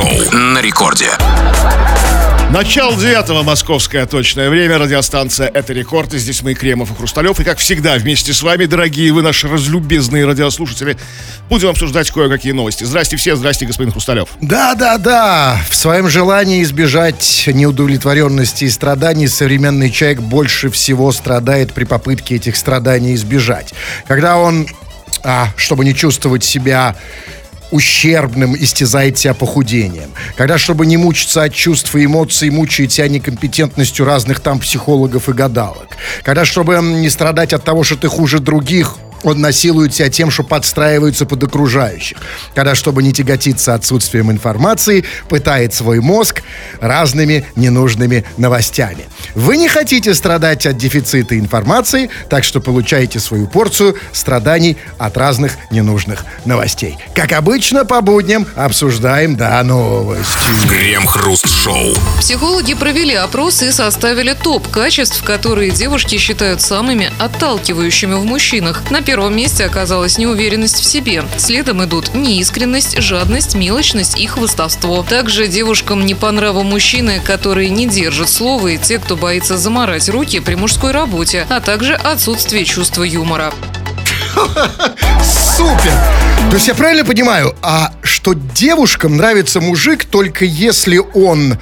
Хруст-шоу на рекорде. Начало девятого московское точное время. Радиостанция «Это рекорд». И здесь мы, Кремов и Хрусталев. И, как всегда, вместе с вами, дорогие вы, наши разлюбезные радиослушатели, будем обсуждать кое-какие новости. Здрасте все, здрасте, господин Хрусталев. Да, да, да. В своем желании избежать неудовлетворенности и страданий современный человек больше всего страдает при попытке этих страданий избежать. Когда он, а, чтобы не чувствовать себя ущербным истязает себя похудением. Когда, чтобы не мучиться от чувств и эмоций, мучает себя некомпетентностью разных там психологов и гадалок. Когда, чтобы не страдать от того, что ты хуже других, он насилует себя тем, что подстраивается под окружающих. Когда, чтобы не тяготиться отсутствием информации, пытает свой мозг разными ненужными новостями. Вы не хотите страдать от дефицита информации, так что получаете свою порцию страданий от разных ненужных новостей. Как обычно, по будням обсуждаем, да, новости. Крем-хруст-шоу. Психологи провели опрос и составили топ качеств, которые девушки считают самыми отталкивающими в мужчинах. На первом месте оказалась неуверенность в себе. Следом идут неискренность, жадность, мелочность и хвостовство. Также девушкам не по нраву мужчины, которые не держат слова, и те, кто боится заморать руки при мужской работе, а также отсутствие чувства юмора. Супер! То есть я правильно понимаю, а что девушкам нравится мужик только если он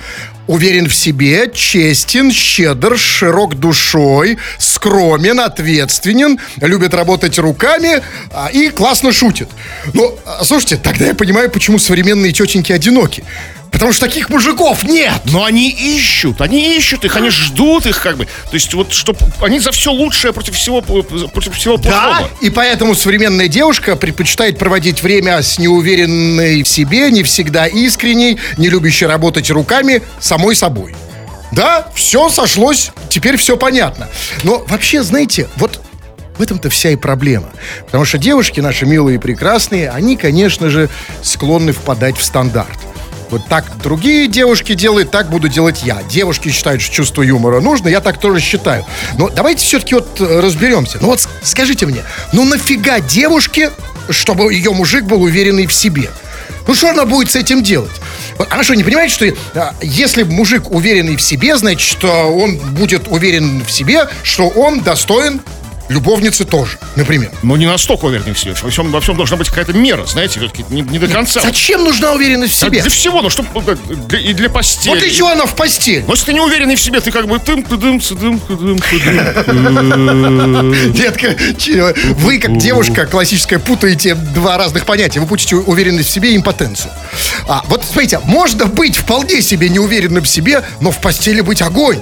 уверен в себе, честен, щедр, широк душой, скромен, ответственен, любит работать руками а, и классно шутит. Ну, а, слушайте, тогда я понимаю, почему современные тетеньки одиноки. Потому что таких мужиков нет. Но они ищут, они ищут их, они ждут их как бы. То есть вот, чтобы они за все лучшее против всего, против всего плохого. Да, и поэтому современная девушка предпочитает проводить время с неуверенной в себе, не всегда искренней, не любящей работать руками, самой собой. Да, все сошлось, теперь все понятно. Но вообще, знаете, вот в этом-то вся и проблема. Потому что девушки наши милые и прекрасные, они, конечно же, склонны впадать в стандарт. Вот так другие девушки делают, так буду делать я. Девушки считают, что чувство юмора нужно, я так тоже считаю. Но давайте все-таки вот э, разберемся. Ну вот скажите мне, ну нафига девушке, чтобы ее мужик был уверенный в себе? Ну что она будет с этим делать? Она что, не понимает, что а, если мужик уверенный в себе, значит, что он будет уверен в себе, что он достоин любовницы тоже, например. Но не настолько уверенный в себе. Во всем, во всем должна быть какая-то мера, знаете, не, не до конца. Зачем нужна уверенность в себе? для всего, ну, чтобы для, и для постели. Вот для чего она в постель? Но если ты не уверенный в себе, ты как бы тым тыдым тыдым тыдым Детка, вы как девушка классическая путаете два разных понятия. Вы путаете уверенность в себе и импотенцию. А, вот смотрите, можно быть вполне себе неуверенным в себе, но в постели быть огонь.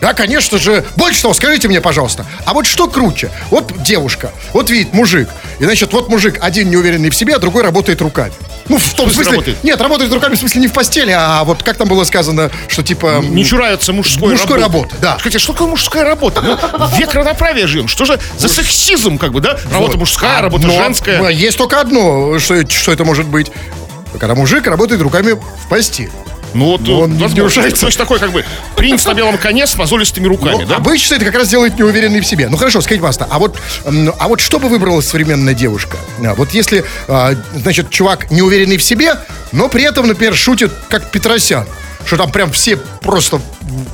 Да, конечно же. Больше того, скажите мне, пожалуйста, а вот что круче? Вот девушка, вот видит мужик, и значит, вот мужик один неуверенный в себе, а другой работает руками. Ну, в том в смысле, работает? нет, работает руками в смысле не в постели, а вот как там было сказано, что типа... Не чураются мужской, мужской работы. работы. да. Скажите, что такое мужская работа? Ну, век равноправия живем. Что же за сексизм, как бы, да? Работа Вот. мужская, А, работа но женская. Есть только одно, что, что это может быть. Когда мужик работает руками в постели. Ну вот, Но он не возможно. удержается. То есть такой, как бы, принц на белом коне с мозолистыми руками, Ну, да? Обычно это как раз делает неуверенный в себе. Ну хорошо, скажите, пожалуйста, а вот, а вот что бы выбрала современная девушка? А, Вот если, а, значит, чувак неуверенный в себе, но при этом, например, шутит как Петросян, что там прям все просто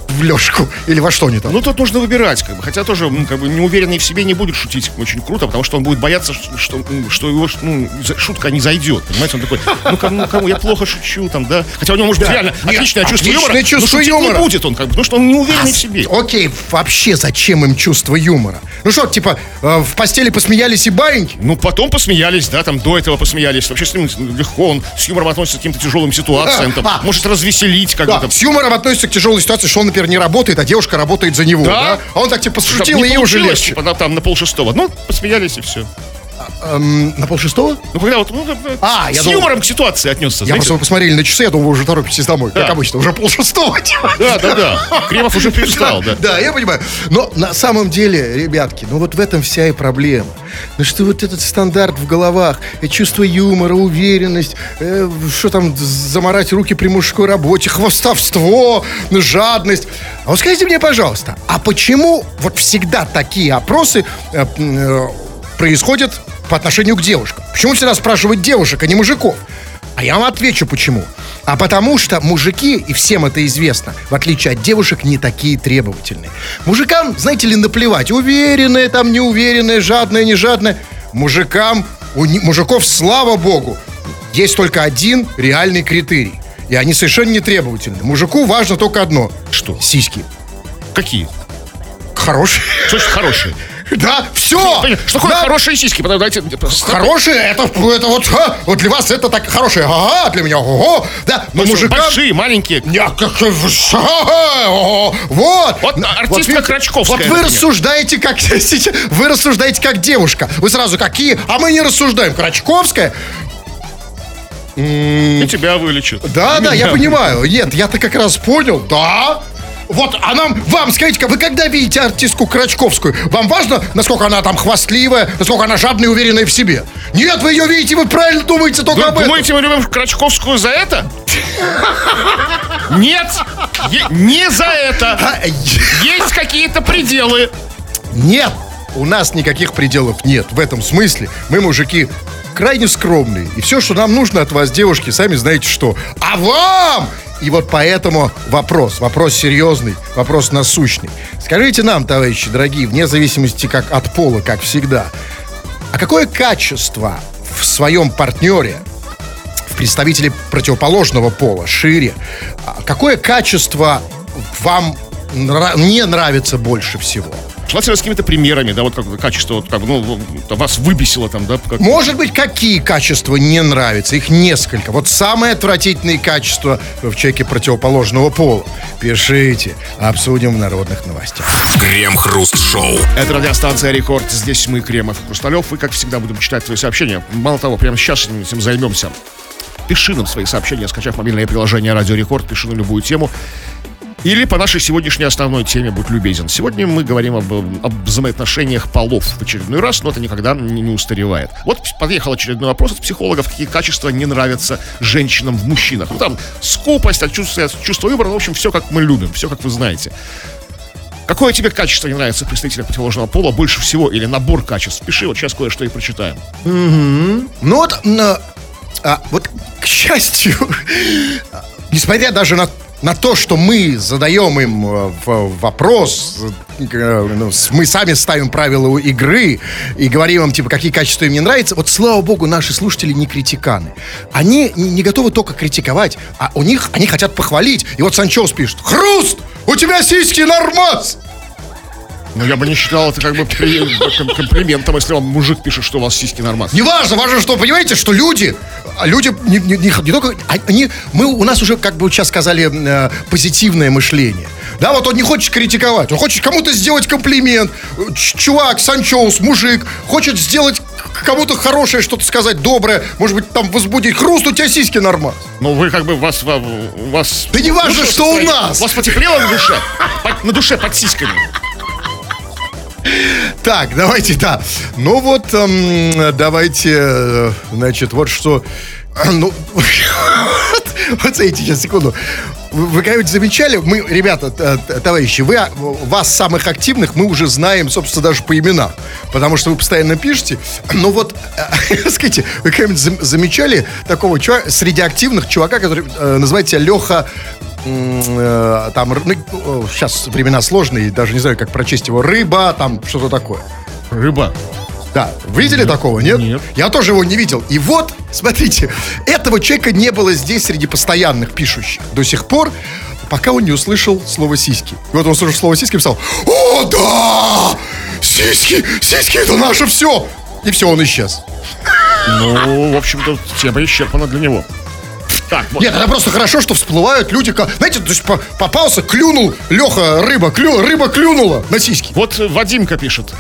в лёжку или во что они там. Ну, тут нужно выбирать, как бы. Хотя тоже, м, как бы, неуверенный в себе не будет шутить очень круто, потому что он будет бояться, что, что, его ну, шутка не зайдет. Понимаете, он такой, ну, кому, ну, кому я плохо шучу, там, да. Хотя у него, может быть, Да. реально Нет, отличное чувство юмора, чувство но юмора. не будет он, как бы, потому что он не уверенный в себе. Окей, вообще зачем им чувство юмора? Ну что, типа, э, в постели посмеялись и баиньки? Ну, потом посмеялись, да, там, до этого посмеялись. Вообще с ним легко, он с юмором относится к каким-то тяжелым ситуациям, там, А. может развеселить, как бы, Да, там. с юмором относится к тяжелой ситуации, что он, например, не работает, а девушка работает за него, Да. да? А он так типа пошутил, и ей уже легче. Типа, там, на полшестого. Ну, посмеялись и все. Эм, на полшестого? Ну, когда вот, ну, А, с я думал- юмором к ситуации отнесся, Я знаете? просто вы посмотрели на часы, я думаю, вы уже торопитесь домой, как Да. обычно, уже полшестого. Да, да, да. Кремов уже привстал, да. Да, я понимаю. Но на самом деле, ребятки, ну вот в этом вся и проблема. Ну что вот этот стандарт в головах, э, чувство юмора, уверенность, э, что там заморать руки при мужской работе, хвостовство, ну, жадность. А вот скажите мне, пожалуйста, а почему вот всегда такие опросы э, э, происходят по отношению к девушкам? Почему всегда спрашивают девушек, а не мужиков? А я вам отвечу почему. А потому что мужики, и всем это известно, в отличие от девушек, не такие требовательные. Мужикам, знаете ли, наплевать, уверенные там, неуверенные, жадные, не жадные. Мужикам, у мужиков, слава богу, есть только один реальный критерий. И они совершенно не требовательны. Мужику важно только одно. Что? Сиськи. Какие? Хорошие. Что значит хорошие? Да, все. Что такое хорошие сиськи? Потом Давайте... Хорошие, это, это вот, а, вот для вас это так хорошие, ага, для меня, ого, да, но Ну, что, мужикам... Большие, маленькие. Не, а как, э, вот. Вот артистка видите, Крачковская, Вот вы рассуждаете как сейчас, вы рассуждаете как девушка. Вы сразу какие, а мы не рассуждаем. Крачковская, И тебя вылечат. да, да, я понимаю. Нет, я-то как раз понял, да. Вот, а нам, вам, скажите-ка, вы когда видите артистку Крачковскую, вам важно, насколько она там хвастливая, насколько она жадная и уверенная в себе? Нет, вы ее видите, вы правильно думаете только Вы об этом. думаете, мы любим Крачковскую за это? Нет, не за это. А, Есть какие-то пределы. Нет, у нас никаких пределов нет. В этом смысле мы, мужики, крайне скромные. И все, что нам нужно от вас, девушки, сами знаете что. А вам! И вот поэтому вопрос, вопрос серьезный, вопрос насущный. Скажите нам, товарищи дорогие, вне зависимости как от пола, как всегда, а какое качество в своем партнере, в представителе противоположного пола, шире, а какое качество вам не нравится больше всего? Желательно с какими-то примерами, да, вот как качество, вот как, ну, вас выбесило там, да, как- Может быть, какие качества не нравятся? Их несколько. Вот самые отвратительные качества в человеке противоположного пола. Пишите, обсудим в народных новостях. Крем-хруст-шоу. Это радиостанция «Рекорд». Здесь мы, Кремов и Хрусталев. И, как всегда, будем читать твои сообщения. Мало того, прямо сейчас этим займемся. Пиши нам свои сообщения, скачав мобильное приложение «Радио Рекорд», пиши на любую тему. Или по нашей сегодняшней основной теме «Будь любезен». Сегодня мы говорим об, об взаимоотношениях полов в очередной раз, но это никогда не, не устаревает. Вот подъехал очередной вопрос от психологов, какие качества не нравятся женщинам в мужчинах. Ну, там скупость, отсутствие чувства выбора, ну, в общем, все как мы любим, все как вы знаете. Какое тебе качество не нравится представителя противоположного пола больше всего? Или набор качеств? Пиши, вот сейчас кое-что и прочитаем. Ну вот, а, вот к счастью, несмотря даже на, на то, что мы задаем им э, вопрос, э, ну, мы сами ставим правила игры и говорим им, типа, какие качества им не нравятся, вот слава богу, наши слушатели не критиканы. Они не готовы только критиковать, а у них, они хотят похвалить. И вот Санчоус пишет, Хруст, у тебя сиськи нормас! Ну, я бы не считал это как бы при- комплиментом, если вам мужик пишет, что у вас сиськи нормас. Неважно, важно, что, понимаете, что люди, а люди не, не- не- не только, а- они, мы, у нас уже, как бы сейчас сказали, э, позитивное мышление. Да, вот он не хочет критиковать, он хочет кому-то сделать комплимент. Чувак, Санчоус, мужик, хочет сделать кому-то хорошее, что-то сказать, доброе, может быть, там возбудить. Хруст, у тебя сиськи нормально. Ну, вы как бы, вас, вас... Да не важно, Ну, что у нас. У вас потеплело на душе? На душе под сиськами. Так, давайте, да. Ну вот, эм, давайте, э, значит, вот что... Ну, вот смотрите, сейчас, секунду. Вы, когда-нибудь замечали, мы, ребята, товарищи, вы, а, вас, самых активных, мы уже знаем, собственно, даже по именам. Потому что вы постоянно пишете. Но вот, э, скажите, вы когда-нибудь зам- замечали такого чувака, среди активных чувака, который э, называет себя Леха э, там, ну, сейчас времена сложные, даже не знаю, как прочесть его, рыба, там, что-то такое. Рыба. Да, вы видели такого, нет? Нет. Я тоже его не видел. И вот, смотрите, этого человека не было здесь среди постоянных пишущих до сих пор, пока он не услышал слово «сиськи». И вот он услышал слово «сиськи» и писал «О, да! Сиськи! Сиськи, это наше все!» И все, он исчез. Ну, в общем-то, тема исчерпана для него. Так, вот. Нет, это просто хорошо, что всплывают люди, знаете, то есть по- попался, клюнул, Леха, рыба, клю, рыба клюнула на сиськи. Вот э, Вадимка пишет.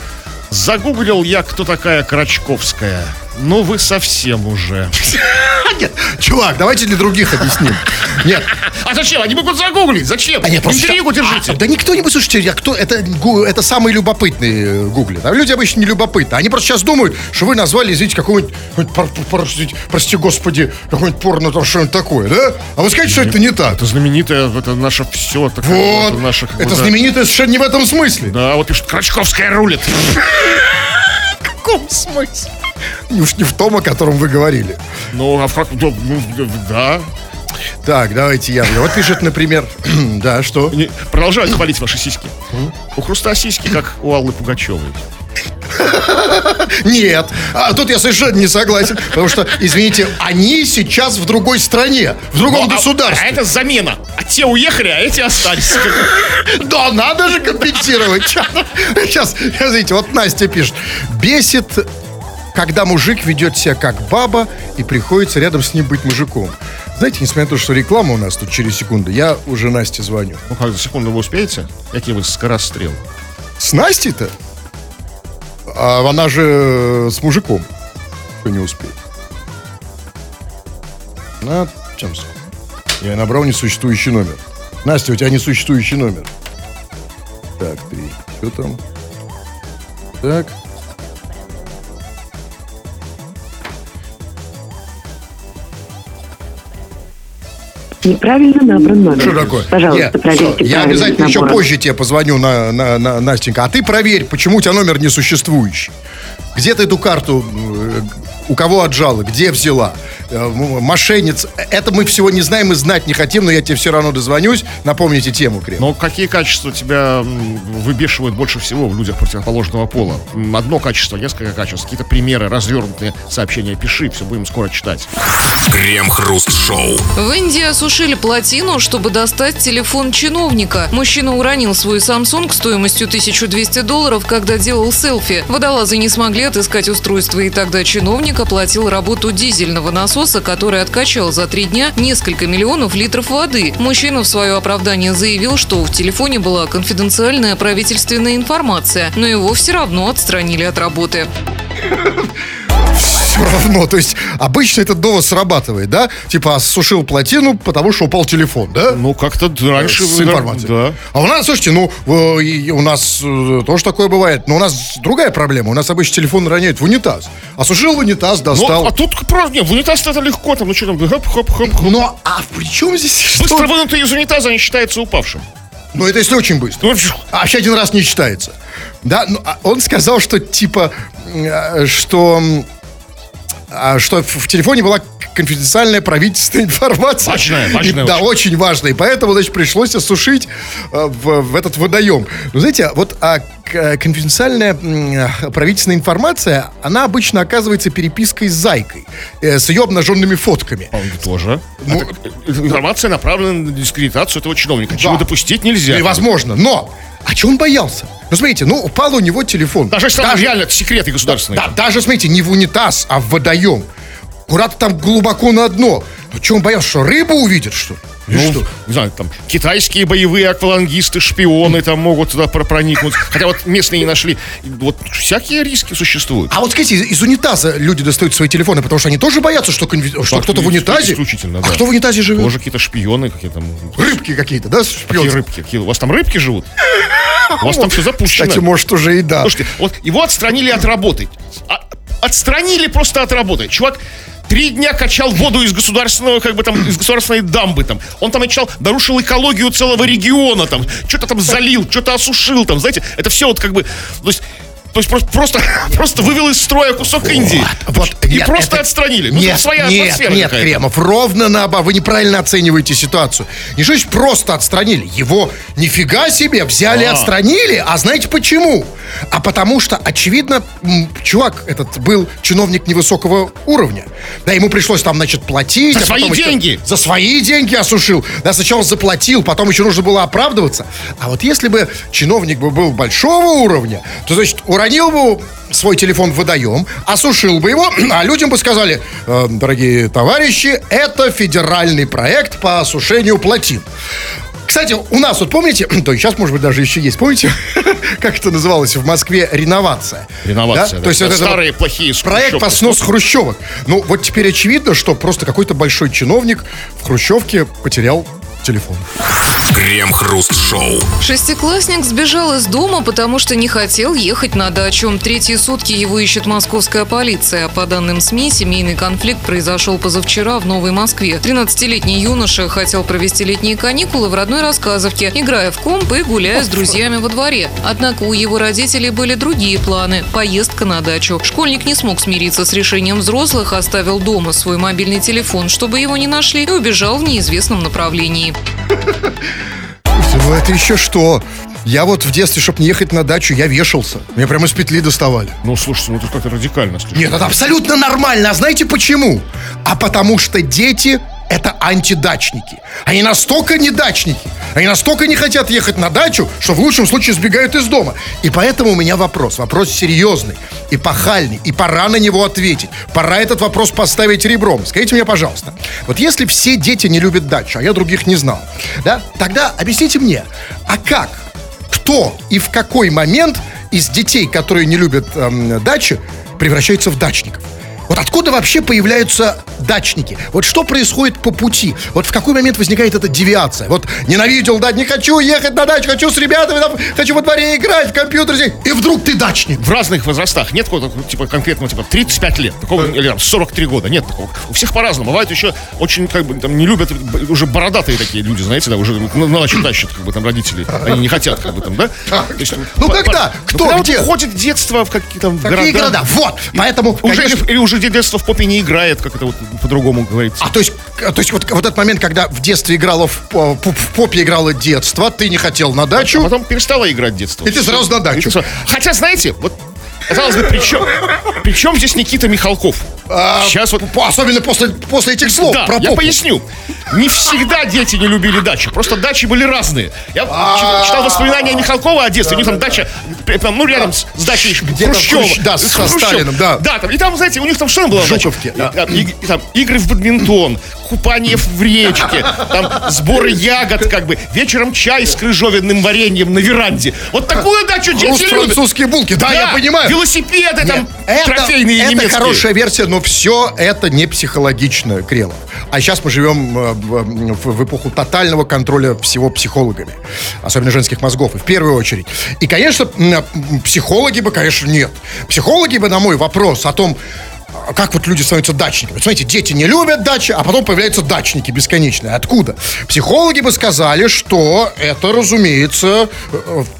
Загуглил я, кто такая Крачковская. Ну, вы совсем уже. Нет, чувак, давайте для других объясним. Нет, А зачем? Они могут загуглить. Зачем? А нет, просто Интригу держите. А, да никто не будет, слушайте, а кто, это, это самые любопытные э, гуглят. А люди обычно не любопытны. Они просто сейчас думают, что вы назвали, извините, какой-нибудь, пор- простите, прости господи, какой-нибудь порно, там что-нибудь такое, да? А вы скажете, что это не так. Это знаменитое, это наше все. Вот, Это, наше, это знаменитое совершенно не в этом смысле. Да, вот пишут, Крачковская рулит. В каком смысле? Уж не в том, о котором вы говорили. Ну, а как- ну, ну, да. Так, давайте я. Вот пишет, например, да, что? Не- Продолжают хвалить ваши сиськи. У Хруста сиськи, как у Аллы Пугачевой. Нет, а тут я совершенно не согласен, потому что, извините, они сейчас в другой стране, в другом Ну, а- государстве. А это замена. А те уехали, а эти остались. Да, надо же компенсировать. Сейчас, смотрите, вот Настя пишет. Бесит, когда мужик ведет себя как баба и приходится рядом с ним быть мужиком. Знаете, несмотря на то, что реклама у нас тут через секунду, я уже Насте звоню. Ну как, за секунду вы успеете? Какие вы скорострел? С Настей-то? А она же э, с мужиком. Кто не успеет. На чем с- Я набрал несуществующий номер. Настя, у тебя несуществующий номер. Так, три. Что там? Так. Неправильно набран номер. Что такое? Пожалуйста, Я- проверьте Я обязательно еще позже тебе позвоню на, на, на- Настенька. А ты проверь, почему у тебя номер несуществующий. Где ты эту карту, э, у кого отжала, где взяла? Э, Мошенниц. Это мы всего не знаем и знать не хотим, но я тебе все равно дозвонюсь. Напомните тему, Крем. Но какие качества тебя выбешивают больше всего в людях противоположного пола? Одно качество, несколько качеств, какие-то примеры, развернутые сообщения пиши, все будем скоро читать. Крем-хруст-шоу. В Индии осушили плотину, чтобы достать телефон чиновника. Мужчина уронил свой Samsung стоимостью 1200 долларов, когда делал селфи. Водолазы не смогли отыскать устройство, и тогда чиновник оплатил работу дизельного насоса, который откачал за три дня несколько миллионов литров воды. Мужчина в свое оправдание заявил, что в телефоне была конфиденциальная правительственная информация, но его все равно отстранили от работы. Все равно. То есть обычно этот довод срабатывает, да? Типа осушил плотину, потому что упал телефон, да? Ну, как-то раньше... с информацией. Да. А у нас, слушайте, ну, э, у нас э, тоже такое бывает, но у нас другая проблема. У нас обычно телефон роняют в унитаз. Осушил в унитаз, Ну, достал. а тут просто, не, в унитаз это легко, там, ну что там, хоп-хоп-хоп. Но, а при чем здесь что? Быстро вынутый из унитаза не считается упавшим. Ну, это если очень быстро. Ну. А вообще один раз не считается. Да, ну, а он сказал, что типа, э, что, а, что в, телефоне была конфиденциальная правительственная информация. Важная, важная И, Да, очень. важная. И поэтому, значит, пришлось осушить э, в, в этот водоем. Ну, знаете, вот а, к- конфиденциальная м, правительственная информация, она обычно оказывается перепиской с зайкой, э, с ее обнаженными фотками. Он тоже. Ну, Это- информация направлена на дискредитацию этого чиновника, чего Да. допустить нельзя. Невозможно. Но, а чего он боялся? Ну, смотрите, ну, упал у него телефон. Даже если там реально секреты государственные. Да, даже, смотрите, не в унитаз, а в водоем. Куда-то там глубоко на дно. Ну, что он боялся, что рыбу увидит, что ли? Ну, что? не знаю, там китайские боевые аквалангисты, шпионы там могут туда про- проникнуть. Хотя вот местные не нашли. Вот всякие риски существуют. А вот, скажите, из, из унитаза люди достают свои телефоны, потому что они тоже боятся, что, конви- что кто-то в унитазе. исключительно, А да. кто в унитазе живет? Тоже какие-то шпионы, какие там... Рыбки какие-то, да? Какие шпионские? рыбки? Какие- У вас там рыбки живут? У вас там все запущено. Кстати, может, уже и да. Слушайте, вот его отстранили от работы. А- отстранили просто от работы. Чувак три дня качал воду из государственного, как бы там, из государственной дамбы там. Он там начал, нарушил экологию целого региона там. Что-то там залил, что-то осушил там, знаете. Это все вот как бы, то есть, то есть просто, просто, просто вывел из строя кусок Индии. Вот, и нет, просто это- отстранили. Ну, Нет, своя нет, нет. Кремов, ровно наоборот. Вы неправильно оцениваете ситуацию. Не что просто отстранили. Его нифига себе взяли и А. отстранили. А знаете почему? А потому что, очевидно, чувак этот был чиновник невысокого уровня. Да, ему пришлось там, значит, платить. За а свои потом еще- деньги. За свои деньги осушил. Да, сначала заплатил, потом еще нужно было оправдываться. А вот если бы чиновник бы был большого уровня, то, значит, уронил бы свой телефон в водоем, осушил бы его, а людям бы сказали, «Э, дорогие товарищи, это федеральный проект по осушению плотин. Кстати, у нас, вот помните, то сейчас, может быть, даже еще есть, помните, как это называлось в Москве, реновация? Реновация, да. То есть Да, вот это старые вот плохие Проект по сносу хрущевок. Ну, вот теперь очевидно, что просто какой-то большой чиновник в хрущевке потерял телефон. Крем-хруст-шоу. Шестиклассник сбежал из дома, потому что не хотел ехать на дачу. Третьи сутки его ищет московская полиция. По данным СМИ, семейный конфликт произошел позавчера в Новой Москве. 13-летний юноша хотел провести летние каникулы в родной рассказовке, играя в комп и гуляя с друзьями во дворе. Однако у его родителей были другие планы – поездка на дачу. Школьник не смог смириться с решением взрослых, оставил дома свой мобильный телефон, чтобы его не нашли, и убежал в неизвестном направлении. Ну это еще что? Я вот в детстве, чтобы не ехать на дачу, я вешался. Меня прямо из петли доставали. Ну, слушайте, ну это как-то радикально. слушайте. Нет, это абсолютно нормально. А знаете почему? А потому что дети это антидачники. Они настолько не дачники, они настолько не хотят ехать на дачу, что в лучшем случае сбегают из дома. И поэтому у меня вопрос. Вопрос серьезный, и пахальный, и пора на него ответить. Пора этот вопрос поставить ребром. Скажите мне, пожалуйста, вот если все дети не любят дачу, а я других не знал, да, тогда объясните мне, а как, кто и в какой момент из детей, которые не любят эм, дачи, превращаются в дачников? Вот откуда вообще появляются дачники? Вот что происходит по пути? Вот в какой момент возникает эта девиация? Вот ненавидел, да, не хочу ехать на дачу, хочу с ребятами, там, хочу во дворе играть, в компьютер, здесь. и вдруг ты дачник. В разных возрастах. Нет какого-то, типа, конкретного, типа, 35 лет. Такого, или там, 43 года. Нет такого. У всех по-разному. Бывает еще очень, как бы, там, не любят, уже бородатые такие люди, знаете, да, уже на, на дачу тащат, как бы, там, родители. Они не хотят, как бы, там, да? То есть, Ну, по- когда? по- Кто? Ну, когда вот Где? уходит детство в какие-то там Какие города? Вот, поэтому, Уже, конечно- или, или уже детство в попе не играет, как это вот по-другому говорится. А то есть, то есть вот, вот этот момент, когда в детстве играло в, по- в попе играло детство, ты не хотел на А дачу, потом перестала играть детство. И ты сразу на дачу. Хотя, знаете, вот казалось бы, при чем, при чем здесь Никита Михалков? а, Сейчас вот по- особенно после, после этих слов Да, про я поясню. Не всегда дети не любили дачи. Просто дачи были разные. Я А. читал- воспоминания Михалкова о детстве. У них там дача, э, там, ну, рядом с, с дачей Хрущева. Хрущ- да, С со. Сталиным, да. Да, там, и там, знаете, у них там что там было? Жуковки, да. И, и- и там игры в бадминтон, купание в речке, там сборы ягод, как бы, вечером чай с крыжовенным вареньем на веранде. Вот такую дачу дети любят. французские булки, да, я понимаю. Велосипеды там Нет, трофейные это немецкие. хорошая версия, но все это не психологично, Кремов. А сейчас мы живем э, в, в- эпоху тотального контроля всего психологами. Особенно женских мозгов, и в первую очередь. И, конечно, психологи бы, конечно, нет. Психологи бы на мой вопрос о том, как вот люди становятся дачниками. Смотрите, дети не любят дачи, а потом появляются дачники бесконечные. Откуда? Психологи бы сказали, что это, разумеется,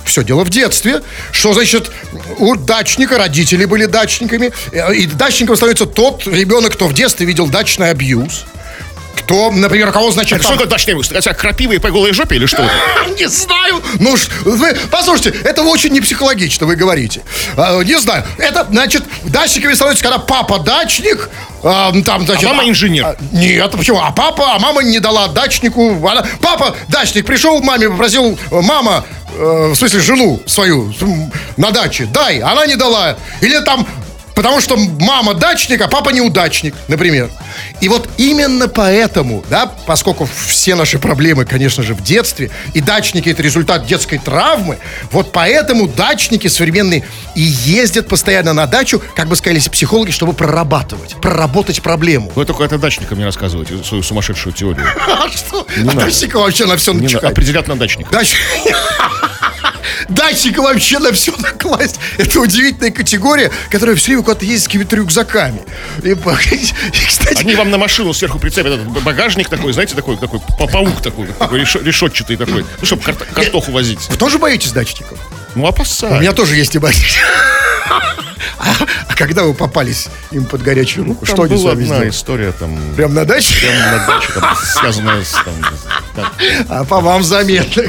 все дело в детстве. Что значит, у дачника родители были дачниками. э, И дачником становится тот ребенок, кто в детстве видел дачный абьюз. Кто, например, кого, значит, Что там- такое дачный выпуск? Это крапивы по голой жопе или что? не знаю. Ну, вы, послушайте, это очень не психологично, вы говорите. А, не знаю. Это, значит, дачниками становится, когда папа дачник, а, там, значит... мама инженер. а, нет, почему? А папа, а мама не дала дачнику. Она, папа, дачник, пришел к маме, попросил, мама, э, в смысле, жену свою на даче, дай, она не дала. Или там Потому что мама дачник, а папа неудачник, например. И вот именно поэтому, да, поскольку все наши проблемы, конечно же, в детстве, и дачники это результат детской травмы, вот поэтому дачники современные и ездят постоянно на дачу, как бы сказали психологи, чтобы прорабатывать, проработать проблему. Вы только это дачникам не рассказывайте, свою сумасшедшую теорию. А что? А вообще на все начихать. определят на дачников. Дач... Датчика вообще на все накласть. Это удивительная категория, которая все время куда-то ездит с какими-то рюкзаками. И, и, кстати, Они вам на машину сверху прицепят этот багажник такой, знаете, такой, такой па- паук такой, такой решетчатый такой, ну, чтобы карт- картоху возить. вы тоже боитесь дачников? Ну, У опасаюсь. меня тоже есть ибатич. А, а когда вы попались им под горячую руку, что Там они с была вами одна сделали? история, там, Прям на даче? прямо на даче, там, связанная с... Там, там, А по вам заметно.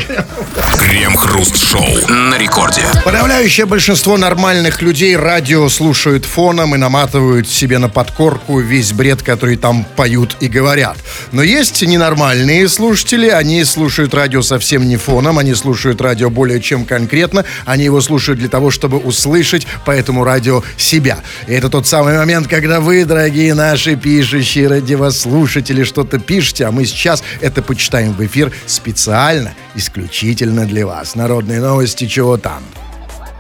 Крем-хруст-шоу на рекорде. Подавляющее большинство нормальных людей радио слушают фоном и наматывают себе на подкорку весь бред, который там поют и говорят. Но есть ненормальные слушатели, они слушают радио совсем не фоном, они слушают радио более чем конкретно, они его слушают для того, чтобы услышать по этому радио себя. И это тот самый момент, когда вы, дорогие наши пишущие радиослушатели, что-то пишете, а мы сейчас это почитаем в эфир специально, исключительно для вас. Народные новости, чего там?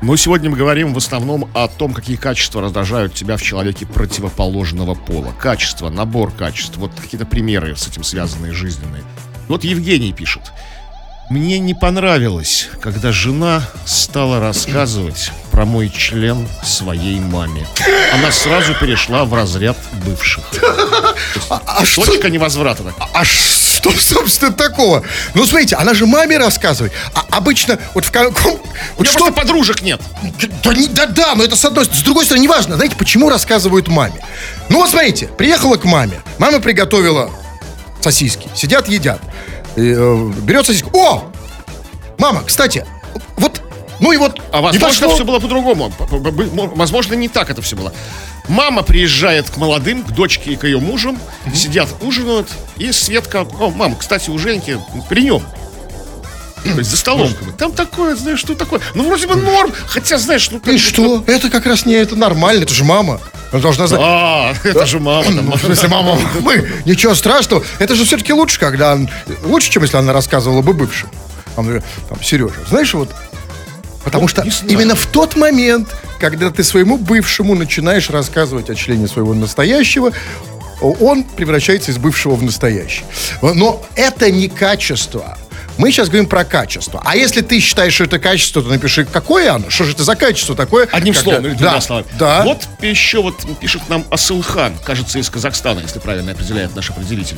Ну, сегодня мы говорим в основном о том, какие качества раздражают тебя в человеке противоположного пола. Качество, набор качеств. Вот какие-то примеры с этим связанные жизненные. Вот Евгений пишет. Мне не понравилось, когда жена стала рассказывать про мой член своей маме. Она сразу перешла в разряд бывших. А что, Точка невозврата. так. а что, собственно, такого? Ну, смотрите, она же маме рассказывает. А обычно вот в каком... У Вот что... подружек нет. Да, да, да, но это с одной стороны. С другой стороны, неважно. Знаете, почему рассказывают маме? Ну, вот смотрите, приехала к маме. Мама приготовила сосиски. Сидят, едят. Э, берет сосиску. О! Мама, кстати, вот... Ну и вот... А возможно, пошло. все было по-другому. Возможно, не так это все было. Мама приезжает к молодым, к дочке и к ее мужам, сидят, ужинают, и Светка, о, мама, кстати, у Женьки при нем. То есть за столом. Там такое, знаешь, что такое? Ну, вроде бы норм, хотя, знаешь, ну... И что? Это как раз не это нормально, это же мама. Она должна знать. А, это же мама. там, Ну, в смысле, мама, мы, ничего страшного. Это же все-таки лучше, когда... Лучше, чем если она рассказывала бы бывшим. Там, там, Сережа, знаешь, вот... Потому что именно в тот момент, когда ты своему бывшему начинаешь рассказывать о члене своего настоящего, он превращается из бывшего в настоящий. Но это не качество. Мы сейчас говорим про качество. А если ты считаешь, что это качество, то напиши, какое оно? Что же это за качество такое? Одним когда- словом, или двумя да, словами. Да. Вот еще вот пишет нам Асылхан, кажется, из Казахстана, если правильно определяет наш определитель.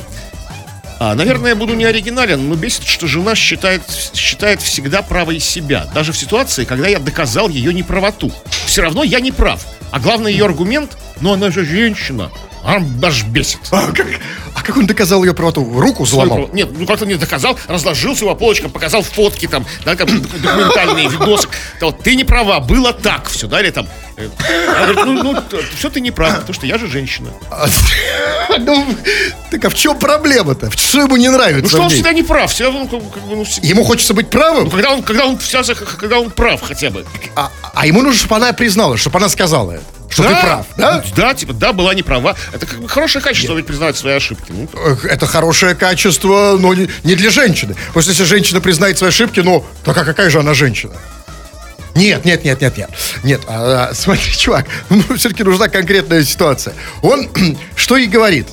А, наверное, я буду не оригинален, но бесит, что жена считает, считает всегда правой себя. Даже в ситуации, когда я доказал ее неправоту. Все равно я не прав. А главный ее аргумент, ну она же женщина. А аж бесит. А как, как он доказал ее правоту? Руку заломал? Нет, ну как-то не доказал, разложился по полочкам, показал фотки там, да, там документальные видосы. Вот, ты не права, было так все, да, или там. э, она говорит, ну, ну, все ты не прав, потому что я же женщина. Ну, так а в чем проблема-то? Что ему не нравится? Ну что он всегда не прав, все равно как, ну, всегда- Ему хочется быть правым, Ну, когда он, когда он когда он прав хотя бы. а, а ему нужно, чтобы она признала, чтобы она сказала это. Что ты прав, да? Да, типа, да, была не права. Это как бы хорошее качество, ведь признавать свои ошибки. Ну, Это хорошее качество, но не, не для женщины. Потому что если женщина признает свои ошибки, ну, так а какая же она женщина? Нет, нет, нет, нет, нет. Нет, а, а, смотри, чувак, ну, все-таки нужна конкретная ситуация. Он что и говорит.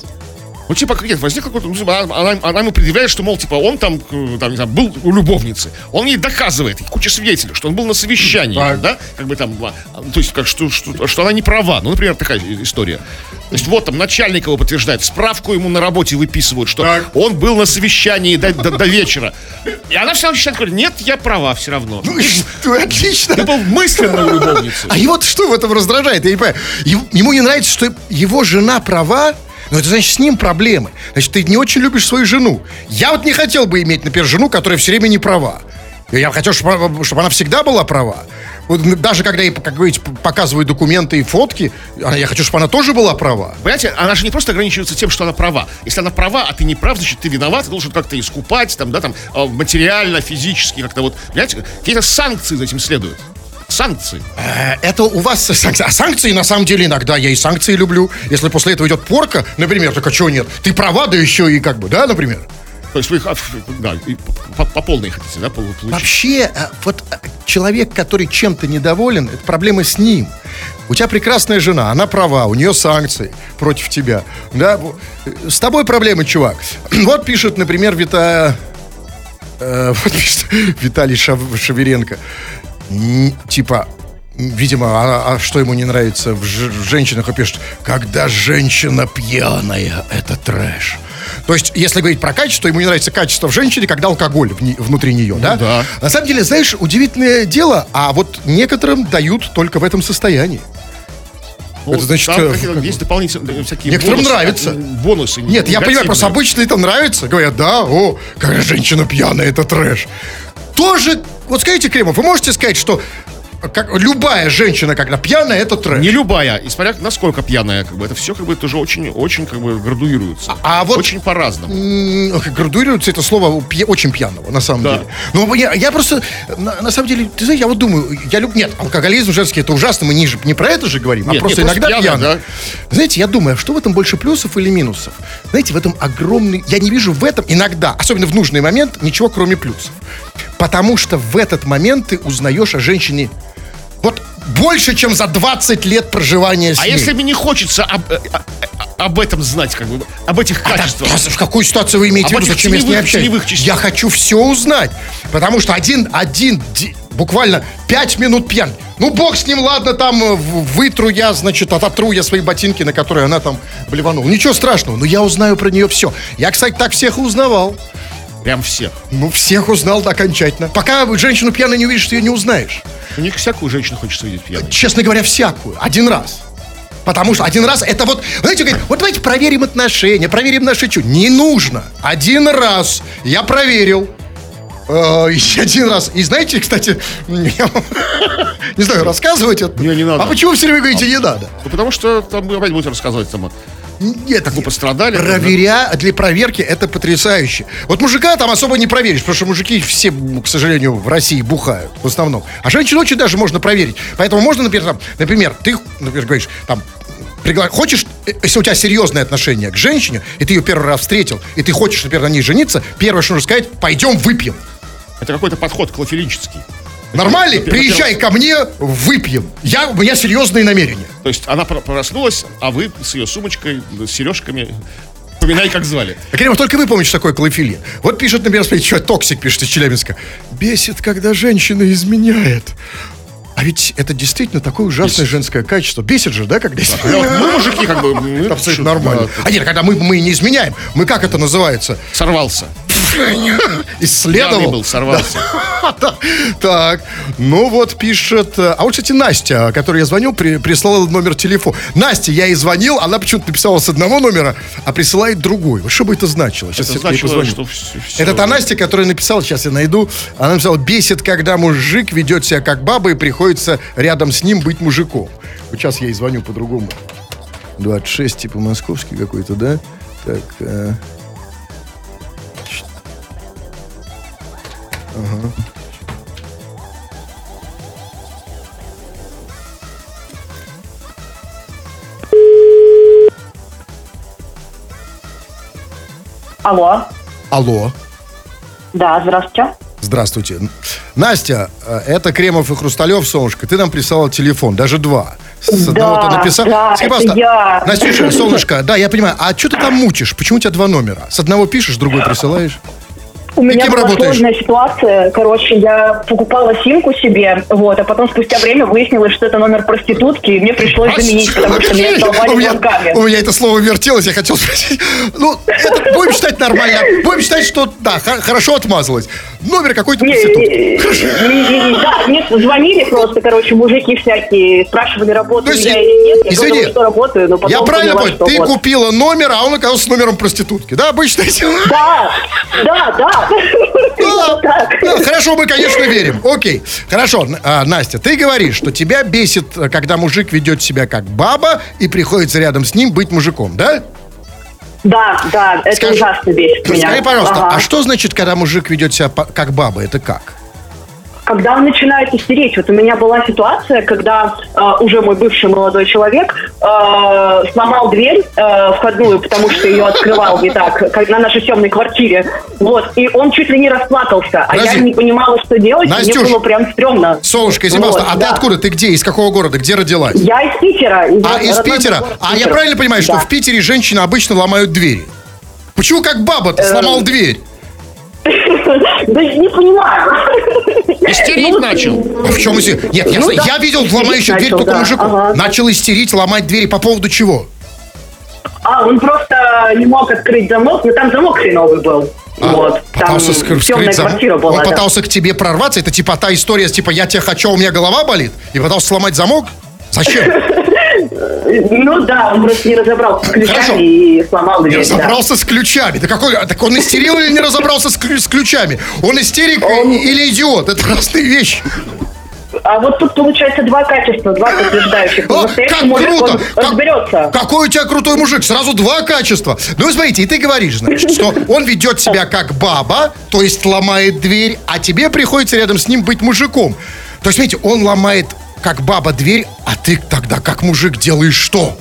Ну, типа, нет, возник какой-то, ну, типа, она, она- она ему предъявляет, что, мол, типа, он там, э, там, не знаю, был у любовницы. Он ей доказывает, куча свидетелей, что он был на совещании, Так. да, как бы там, а, то есть, как, что, что, что она не права. Ну, например, такая история. То есть, вот там начальник его подтверждает, справку ему на работе выписывают, что Так. он был на совещании до, до- до вечера. И она все равно считает, говорит, нет, я права все равно. Ну, и что, отлично. Ты был мысленно у любовницы. А его что в этом раздражает? Я не понимаю. Ему не нравится, что его жена права, но это значит с ним проблемы. Значит, ты не очень любишь свою жену. Я вот не хотел бы иметь, например, жену, которая все время не права. Я хотел, чтобы, она всегда была права. Вот даже когда ей, как говорите, показывают документы и фотки, а я хочу, чтобы она тоже была права. Понимаете, она же не просто ограничивается тем, что она права. Если она права, а ты не прав, значит, ты виноват, ты должен как-то искупать, там, да, там, э, материально, физически, как-то вот, понимаете, какие-то санкции за этим следуют. Санкции. Э, Это у вас санкции. А санкции, на самом деле, иногда я и санкции люблю. Если после этого идет порка, например, так а чего нет? Ты права, да еще и как бы, да, например? То есть вы их, да, по, по полной хотите, да, пол- получить? Вообще, э, вот э, человек, который чем-то недоволен, это проблема с ним. У тебя прекрасная жена, она права, у нее санкции против тебя. Да? С тобой проблемы, чувак. Вот пишет, например, Вита... э, вот пишет Виталий Шав- Шаверенко. Типа, видимо, а, а что ему не нравится в, ж- в женщинах, он пишет, когда женщина пьяная, это трэш. То есть, если говорить про качество, ему не нравится качество в женщине, когда алкоголь в не- внутри нее, да? да. На самом деле, знаешь, удивительное дело, а вот некоторым дают только в этом состоянии. Ну, это значит, там э, как- есть дополнительные э, всякие Некоторым бонусы, нравится. э, Бонусы. Нет, я понимаю, просто обычно это нравится. Говорят, да, о, какая женщина пьяная, это трэш. Тоже, вот скажите, Кремов, вы можете сказать, что как, любая женщина, когда пьяная, это трэш? Не любая, и смотря насколько пьяная, как бы, это все как бы тоже очень, очень как бы градуируется. А вот- Очень по-разному. Градуируется это слово пья- очень пьяного, на самом Да. деле. Но я, я просто, на, на самом деле, ты знаешь, я вот думаю, я люб... Нет, алкоголизм женский это ужасно, мы не, же- не про это же говорим, Нет, а просто не, просто иногда пьяно, пьяно. Знаете, я думаю, а что в этом больше плюсов или минусов? Знаете, в этом огромный... Я не вижу в этом иногда, особенно в нужный момент, ничего кроме плюсов. Потому что в этот момент ты узнаешь о женщине Вот больше, чем за 20 лет проживания с А ней. если мне не хочется об, э, э, об этом знать, как бы, об этих А качествах? а в какую ситуацию вы имеете Об в виду? Зачем я с ней общаюсь? Я хочу все узнать. Потому что один, один, ди- буквально пять минут пьян. Ну, бог с ним, ладно, там э, вытру я, значит, ототру я свои ботинки, на которые она там блеванула. Ничего страшного, но я узнаю про нее все. Я, кстати, так всех и узнавал. Прям всех. Ну, всех узнал да, окончательно. Пока женщину пьяной не увидишь, ты ее не узнаешь. У них всякую женщину хочется видеть пьяной. Честно говоря, всякую. Один раз. Потому что один раз это вот, знаете, говорит, вот давайте проверим отношения, проверим наши чувства. Не нужно. Один раз я проверил. Э, и один раз. И знаете, кстати, я не знаю, рассказывать это. Не, не надо. А почему все время говорите, не надо? Ну, потому что там опять будете рассказывать там. Нет, Как вы пострадали, Проверя, для проверки это потрясающе. Вот мужика там особо не проверишь, потому что мужики все, к сожалению, в России бухают в основном. А женщин очень даже можно проверить. Поэтому можно, например, там, например, ты, например, говоришь, там, пригла- хочешь, э, если у тебя серьезное отношение к женщине, и ты ее первый раз встретил, и ты хочешь, например, на ней жениться, первое, что нужно сказать, пойдем выпьем. Это какой-то подход клофелинческий. Нормально? Приезжай ко мне, выпьем. Я, у меня серьезные намерения. То есть она про- проснулась, а вы с ее сумочкой, с сережками, поминай, как звали. А, Кремов, только вы помните, что такое клофелин. Вот пишет, например, смотрите, что Токсик пишет из Челябинска. Бесит, когда женщина изменяет. А ведь это действительно такое ужасное женское качество. Бесит же, да, когда вот мы, мужики, как бы... мы Абсолютно нормально. да, А нет, когда мы, мы не изменяем, мы как это называется? Сорвался. Исследовал. Пьяный был, сорвался. Так, ну вот пишет... э, А вот, кстати, Настя, которой я звонил, при- прислала номер телефона. Настя, я ей звонил, она почему-то написала с одного номера, а присылает другой. Вот что бы это значило? Сейчас Это я значило, что всё. Это та Настя, которая написала, сейчас я найду. Она написала, бесит, когда мужик ведет себя как баба и приходится рядом с ним быть мужиком. Вот сейчас я ей звоню по-другому. 26, типа московский какой-то, да? Так, э, Алло. алло. Да, здравствуйте. Здравствуйте. Настя, э, это Кремов и Хрусталев, солнышко. Ты нам прислала телефон, даже два. С одного Да, ты написал. да, Скажи, пожалуйста, я. Настюша, солнышко, да, я понимаю. А что ты там мучишь? Почему у тебя два номера? С одного пишешь, другой присылаешь? У меня кем была работаешь? сложная ситуация. Короче, я покупала симку себе, вот, а потом спустя время выяснилось, что это номер проститутки, и мне пришлось заменить, потому что меня у, столбали меня, мозгами. у меня это слово вертелось, я хотел спросить. Ну, это будем считать нормально. Будем считать, что, да, хорошо отмазалась. Номер какой-то проститутки. Да, мне звонили просто, короче, мужики всякие, спрашивали, работаю я или нет. Я говорила, что работаю, но потом Я правильно понял, что ты купила номер, а он оказался номером проститутки. Да, обычно. Да, да, да. Да, так. да, хорошо, мы, конечно, верим. Окей. Хорошо, а, Настя, ты говоришь, что тебя бесит, э, когда мужик ведет себя как баба и приходится рядом с ним быть мужиком, да? Да, да, это Скажи- ужасно бесит меня. Скажи, пожалуйста, Ага. а что значит, когда мужик ведет себя как баба? Это как? Когда он начинает истерить, вот у меня была ситуация, когда э, уже мой бывший молодой человек э, сломал дверь э, входную, потому что ее открывал не так, как на нашей съемной квартире. Вот, и он чуть ли не расплакался, а Подожди. я не понимала, что делать, Настюш, мне было прям стрёмно. Солнышко, извини, Вот, а ты да. откуда? Ты где? Из какого города? Где родилась? Я из Питера. А, из Питера? город А я Питер. правильно понимаю, что Да. в Питере женщины обычно ломают двери? Почему как баба ты сломал Эм. дверь? Да не понимаю. Истерить Ну, начал. А в чем истерить? Нет, я, Ну да, я видел ломающих дверь начал, только да, мужиков. ага. Начал истерить, ломать двери по поводу чего? А, он просто не мог открыть замок, но там замок хреновый был. вот. Там А, Пытался скры- темная замок. квартира была. Он да. пытался к тебе прорваться. Это типа та история, типа я тебя хочу, а у меня голова болит. И пытался сломать замок? Зачем? Ну да, он просто не разобрался с ключами Хорошо. и сломал Не дверь. да. разобрался с ключами. Да какой, так он истерил или не разобрался с, с ключами? Он истерик и- или идиот? Это разные вещи. А вот тут получается два качества, два подтверждающих. О, как мужик, круто! он Как- разберется. Какой у тебя крутой мужик! Сразу два качества. Ну, смотрите, и ты говоришь, значит, что он ведет себя как баба, то есть ломает дверь, а тебе приходится рядом с ним быть мужиком. То есть, смотрите, он ломает как баба дверь, а ты тогда как мужик делаешь что?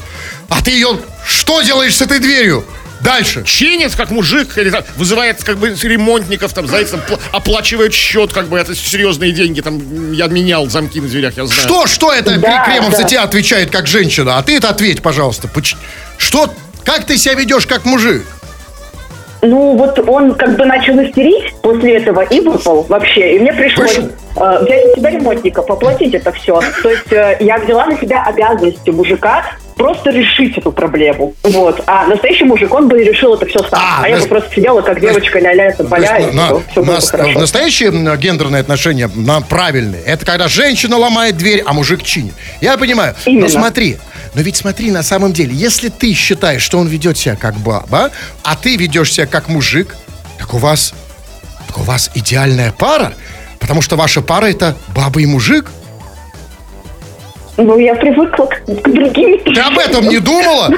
А ты ее что делаешь с этой дверью? Дальше. чинит как мужик, или там, вызывает как бы ремонтников, там, пла- оплачивает счет, как бы это серьезные деньги, там, я менял замки на дверях, я знаю. Что, что это Да, Кремов да. за тебя отвечает как женщина? А ты это ответь, пожалуйста. Поч- Что, как ты себя ведешь как мужик? Ну, вот он как бы начал истерить после этого и выпал вообще. И мне пришлось Вышел? Э, взять на себя ремонтников, оплатить это все. То есть э, я взяла на себя обязанности мужика просто решить эту проблему. Вот. А настоящий мужик, он бы решил это все сам. А, А, я бы просто сидела, как девочка, ля-ля, тополя, То и на- все, все бы хорошо. настоящие гендерные отношения на, правильные. Это когда женщина ломает дверь, а мужик чинит. Я понимаю. Но Именно. смотри, но ведь смотри, на самом деле, если ты считаешь, что он ведет себя как баба, а ты ведешь себя как мужик, так у вас, так у вас идеальная пара. Потому что ваша пара это баба и мужик. Ну, я привыкла к, к другим. Ты об этом не думала?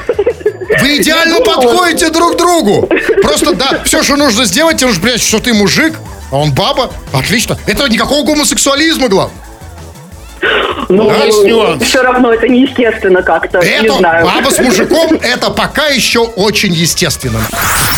Вы идеально подходите друг другу. Просто, да, все, что нужно сделать, тебе нужно понять, что ты мужик, а он баба. Отлично. Это никакого гомосексуализма, главное. Ну, Есть нюанс. все равно это неестественно как-то. не Это знаю. баба с мужиком, это пока еще очень естественно.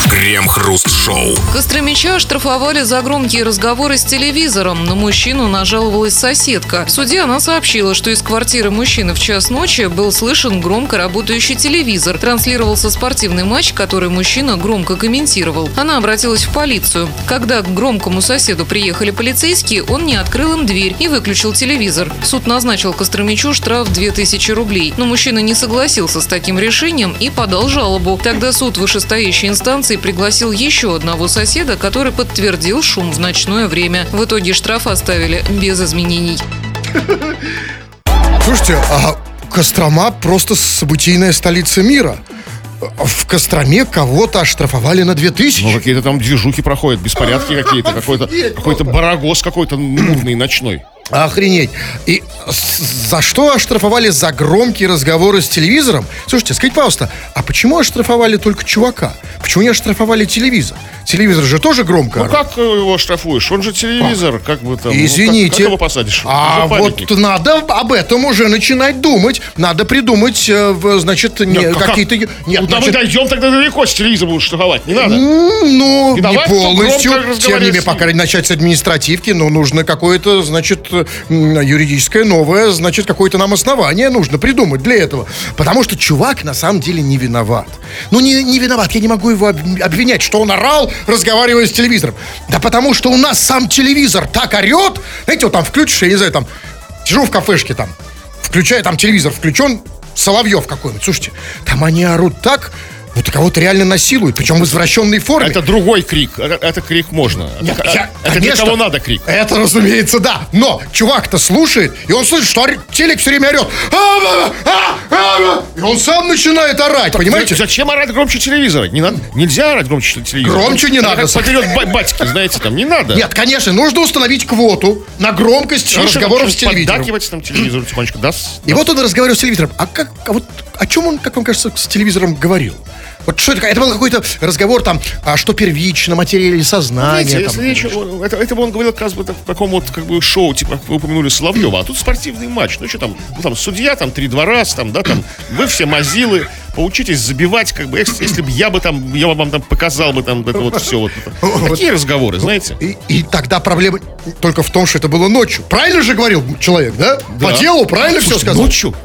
Крем-хруст-шоу. Костромича оштрафовали за громкие разговоры с телевизором. На мужчину нажаловалась соседка. В суде она сообщила, что из квартиры мужчины в час ночи был слышен громко работающий телевизор. Транслировался спортивный матч, который мужчина громко комментировал. Она обратилась в полицию. Когда к громкому соседу приехали полицейские, он не открыл им дверь и выключил телевизор. Суд назначил Костромичу штраф 2000 рублей. Но мужчина не согласился с таким решением и подал жалобу. Тогда суд вышестоящей инстанции пригласил еще одного соседа, который подтвердил шум в ночное время. В итоге штраф оставили без изменений. Слушайте, а Кострома просто событийная столица мира. В Костроме кого-то оштрафовали на 2000. Ну, какие-то там движухи проходят, беспорядки какие-то, какой-то Офигеть, какой-то барагос какой-то нудный, ночной. Охренеть. И за что оштрафовали за громкие разговоры с телевизором? Слушайте, скажите, пожалуйста, а почему оштрафовали только чувака? Почему не оштрафовали телевизор? Телевизор же тоже громко Ну как его штрафуешь? Он же телевизор, как бы там. ну, как- Извините. как, его посадишь? А вот надо об этом уже начинать думать. Надо придумать, э, значит, не- Нет, как- какие-то... Нет, Ну, да мы значит, дойдем тогда далеко, с телевизора будут штрафовать, не надо. ну, И не полностью. Тем не менее, пока начать с административки, но нужно какое-то, значит, юридическое новое, значит, какое-то нам основание нужно придумать для этого. Потому что чувак на самом деле не виноват. Ну, не, не виноват, я не могу его об- обвинять, что он орал, разговаривая с телевизором. Да потому что у нас сам телевизор так орет. Знаете, вот там включишь, я не знаю, там, сижу в кафешке там, включаю, там телевизор включен, Соловьев какой-нибудь, слушайте, там они орут так, будто кого-то реально насилуют, причем в извращенной форме. Это другой крик. Это, это крик можно. Нет, это, я- это для конечно. кого надо крик. Это, разумеется, да. Но чувак-то слушает, и он слышит, что телек все время орет. «А, а, а, а». И он сам начинает орать, понимаете? Зачем орать громче телевизора? Не надо, нельзя орать громче телевизора. Громче не Это надо. Как поперед ба- батьки, знаете, там не надо. Нет, конечно, нужно установить квоту на громкость Тише, разговоров с телевизором. Поддакивать там телевизору тихонечко, да? И вот он разговаривал с телевизором. А как, а вот о чем он, как вам кажется, с телевизором говорил? Вот что это? Это был какой-то разговор там, а что первично, материя или сознание. Знаете, если речь, это, это бы он говорил, как бы, так, в таком вот как бы шоу, типа, вы упомянули Соловьева, а тут спортивный матч. Ну что там, ну там судья, там три два раз, там, да, там, вы все мазилы, поучитесь забивать, как бы, если, если бы я бы там, я вам там показал бы там это вот все вот. это. Такие разговоры, знаете? И, и тогда проблема только в том, что это было ночью. Правильно же говорил человек, да? Да. По делу, правильно все Слушайте, сказал? Ночью?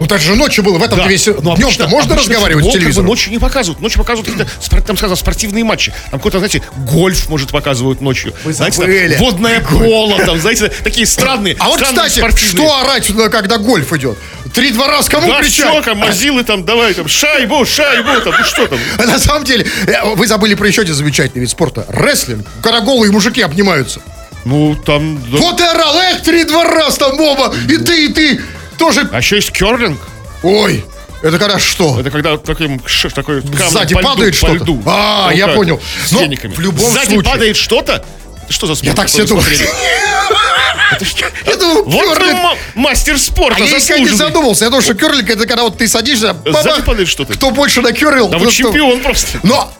Ну так же ночью было, в этом Да. весь... Ну, Днем-то обычно- можно обычно разговаривать с футбол как бы телевизором? ночью не показывают. Ночью показывают какие-то, там сказал, спортивные матчи. Там какой-то, знаете, гольф, может, показывают ночью. Вы знаете, забыли. там водное поло, там, знаете, такие странные. А вот, странные кстати, спортивные. что орать, ну, когда гольф идет? Три-два раз кому Да кричать? все, там, мазилы там, давай, там, шайбу, шайбу, там, ну что там? А На самом деле, э, вы забыли про еще один замечательный вид спорта. Рестлинг. Когда голые мужики обнимаются. Ну, там... да. Вот и орал, эх, три-два раз там, Боба, и ты, и ты. Тоже, А еще есть керлинг. ой, это когда что? Это когда таким, ш- такой Сзади по льду, падает что-то? льду. А, я понял. С Но вениками. в любом Сзади случае- падает что-то? Что за спорт? Я так себе думаю. смотрели? Я думаю, Вот мастер спорта, А я никогда не задумался. Я думал, что керлинг это когда вот ты садишься, баба, падает что-то. кто больше накерлил. Да вы чемпион просто. Но,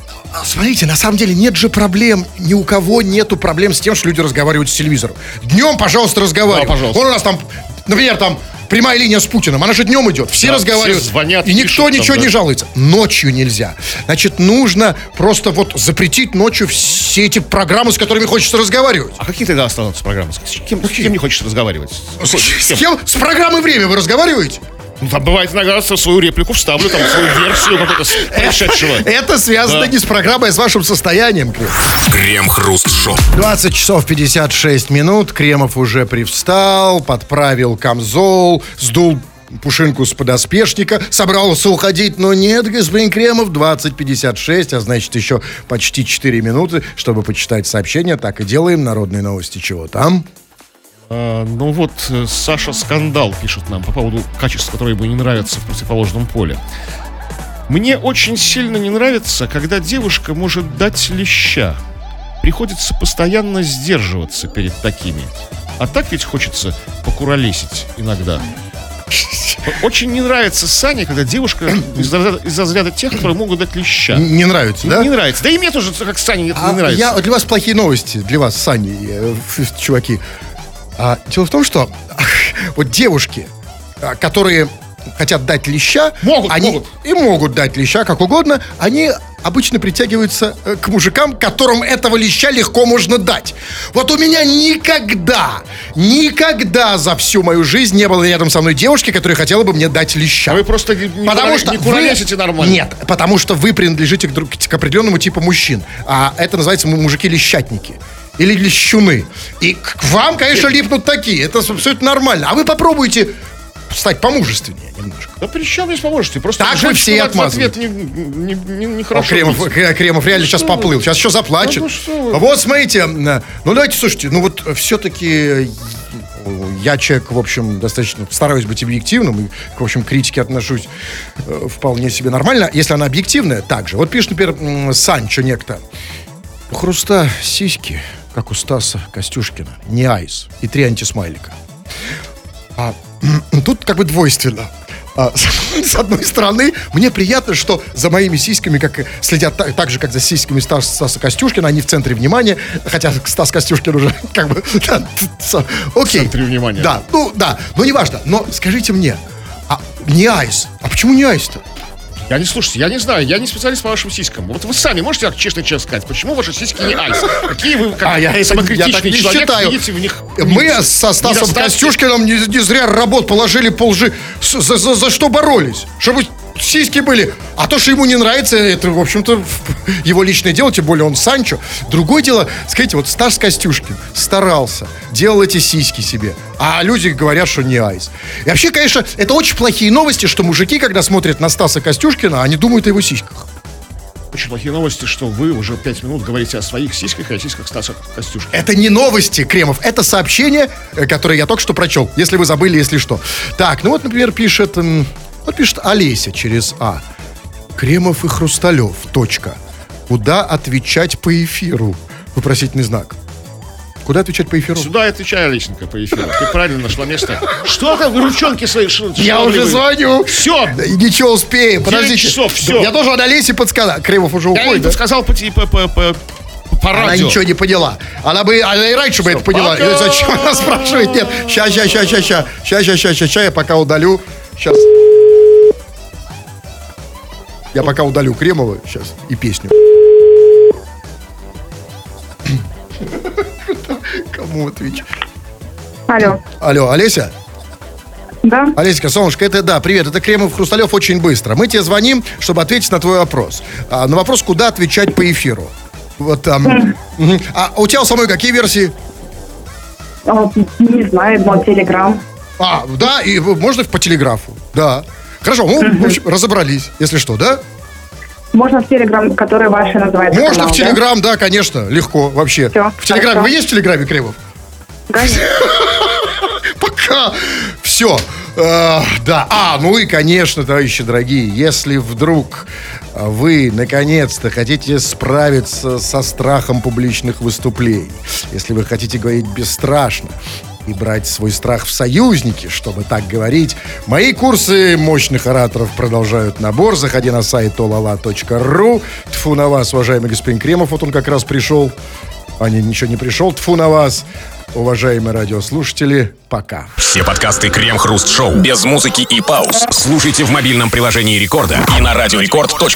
смотрите, на самом деле нет же проблем. Ни у кого нету проблем с тем, что люди разговаривают с телевизором. Днем, пожалуйста, разговаривай. Да, пожалуйста. Он у нас там, например, там прямая линия с Путиным, она же днем идет, все Да, разговаривают. все звонят, и никто пишут там, ничего да. не жалуется. Ночью нельзя. Значит, нужно просто вот запретить ночью все эти программы, с которыми хочется разговаривать. А какие тогда останутся программы? С кем, с кем не хочешь разговаривать? С, с кем? С программой «Время» вы разговариваете? Ну, там бывает иногда свою реплику вставлю, там свою версию какого-то происшедшего. Это связано Да. не с программой, а с вашим состоянием. Крем. Крем-хруст-шоу. 20 часов 56 минут. Кремов уже привстал, подправил камзол, сдул пушинку с подоспешника, собрался уходить, но нет, господин Кремов, 20.56, а значит еще почти 4 минуты, чтобы почитать сообщение. Так и делаем. Народные новости чего там? А, ну вот, э, Саша Скандал пишет нам по поводу качеств, которые ему не нравятся в противоположном поле. Мне очень сильно не нравится, когда девушка может дать леща. Приходится постоянно сдерживаться перед такими. А так ведь хочется покуролесить иногда. Очень не нравится Сане, когда девушка из разряда, из разряда тех, которые могут дать леща. Не нравится, да? Не нравится. Да и мне тоже, как Сане, А не нравится. Я, для вас плохие новости, для вас, Сани, э, чуваки. А, дело в том, что вот девушки, а, которые хотят дать леща, Могут, они могут. и могут дать леща как угодно, они обычно притягиваются э, к мужикам, которым этого леща легко можно дать. Вот у меня никогда, никогда за всю мою жизнь не было рядом со мной девушки, которая хотела бы мне дать леща. А вы просто не, не Потому куроле- что не вы- нормально. Нет, потому что вы принадлежите к, друг- к определенному типу мужчин. А это называется му- мужики-лещатники. Или лещуны. И к вам, конечно, липнут такие. Это абсолютно нормально. А вы попробуйте стать помужественнее немножко. Да при чем здесь поможете? Просто Так вы женщину все в отмазываете. ответ не, не, не, не О, хорошо. Кремов, бить. Кре- Кремов реально сейчас что вы? поплыл. Сейчас еще заплачет. Ну, ну вот смотрите, м, ну давайте, слушайте, ну вот все-таки я человек, в общем, достаточно стараюсь быть объективным и, в общем, к критике отношусь э, вполне себе нормально, если она объективная, также. Вот пишет, например, Санчо некто. Хруста сиськи, как у Стаса Костюшкина, не айс и три антисмайлика. А, тут как бы двойственно. А, с, с одной стороны, мне приятно, что за моими сиськами как следят так, так же, как за сиськами Стас- Стаса Костюшкина, они в центре внимания, хотя Стас Костюшкин уже как бы... да, с- Окей. В центре внимания. Да, ну да, но неважно. Но скажите мне, а не айс? А почему не айс-то? Я не слушайте, я не знаю, я не специалист по вашим сиськам. Вот вы сами можете так честно честно сказать, почему ваши сиськи не айс? Какие вы, как А, я самокритичный я так не человек, считаю. видите в них Мы минусы, со Стасом недостатки? Костюшкиным не, не зря работ положили полжи. За, за- за что боролись? Чтобы сиськи были. А то, что ему не нравится, это, в общем-то, его личное дело, тем более он Санчо. Другое дело, скажите, вот Стас Костюшкин старался, делал эти сиськи себе, а люди говорят, что не айс. И вообще, конечно, это очень плохие новости, что мужики, когда смотрят на Стаса Костюшкина, они думают о его сиськах. Очень плохие новости, что вы уже пять минут говорите о своих сиськах и о сиськах Стаса Костюшки. Это не новости, Кремов, это сообщение, э, которое я только что прочел, если вы забыли, если что. Так, ну вот, например, пишет, вот пишет Олеся через А. Кремов и Хрусталев, точка. Куда отвечать по эфиру? Вопросительный знак. Куда отвечать по эфиру? Сюда я отвечаю, Лесенко, по эфиру. Ты правильно нашла место. Что там, вы ручонки свои Я уже звоню. Все. И ничего успеем. Подождите. часов, всё. Я должен Олесе подсказать. Кремов уже Я уходит, да? подсказал по, по, по, по, по Она радио. ничего не поняла. Она бы, она и раньше бы это поняла. И Зачем она спрашивает? Нет, ща, ща, ща, ща, ща, ща, ща, ща, я пока удалю. Сейчас. Я пока удалю Кремова сейчас и песню. Кому отвечу? Алло. Алло, Олеся? Да? Олеська, солнышко, это да, привет, это Кремов Хрусталев очень быстро. Мы тебе звоним, чтобы ответить на твой вопрос. А, на вопрос, куда отвечать по эфиру. Вот там. А у тебя у самой какие версии? А, Не знаю, мой телеграм. А, да, и можно по телеграфу. Да. Хорошо, ну, в общем, разобрались, если что, да? Можно в телеграм, который ваш называется Можно канал, в телеграм, да? конечно, легко вообще. Всё, в телеграме. хорошо. Вы есть в телеграме, Кремов? Да? Конечно. Пока. Все. да. А, ну и, конечно, товарищи дорогие, если вдруг вы, наконец-то, хотите справиться со страхом публичных выступлений, если вы хотите говорить бесстрашно, и брать свой страх в союзники, чтобы так говорить. Мои курсы мощных ораторов продолжают набор. Заходи на сайт olala.ru. Тфу на вас, уважаемый господин Кремов, вот он как раз пришел. Ваня ничего не пришел. Тфу на вас. Уважаемые радиослушатели, пока. Все подкасты Крем Хруст Шоу без музыки и пауз. Слушайте в мобильном приложении Рекорда и на радиорекорд.ру.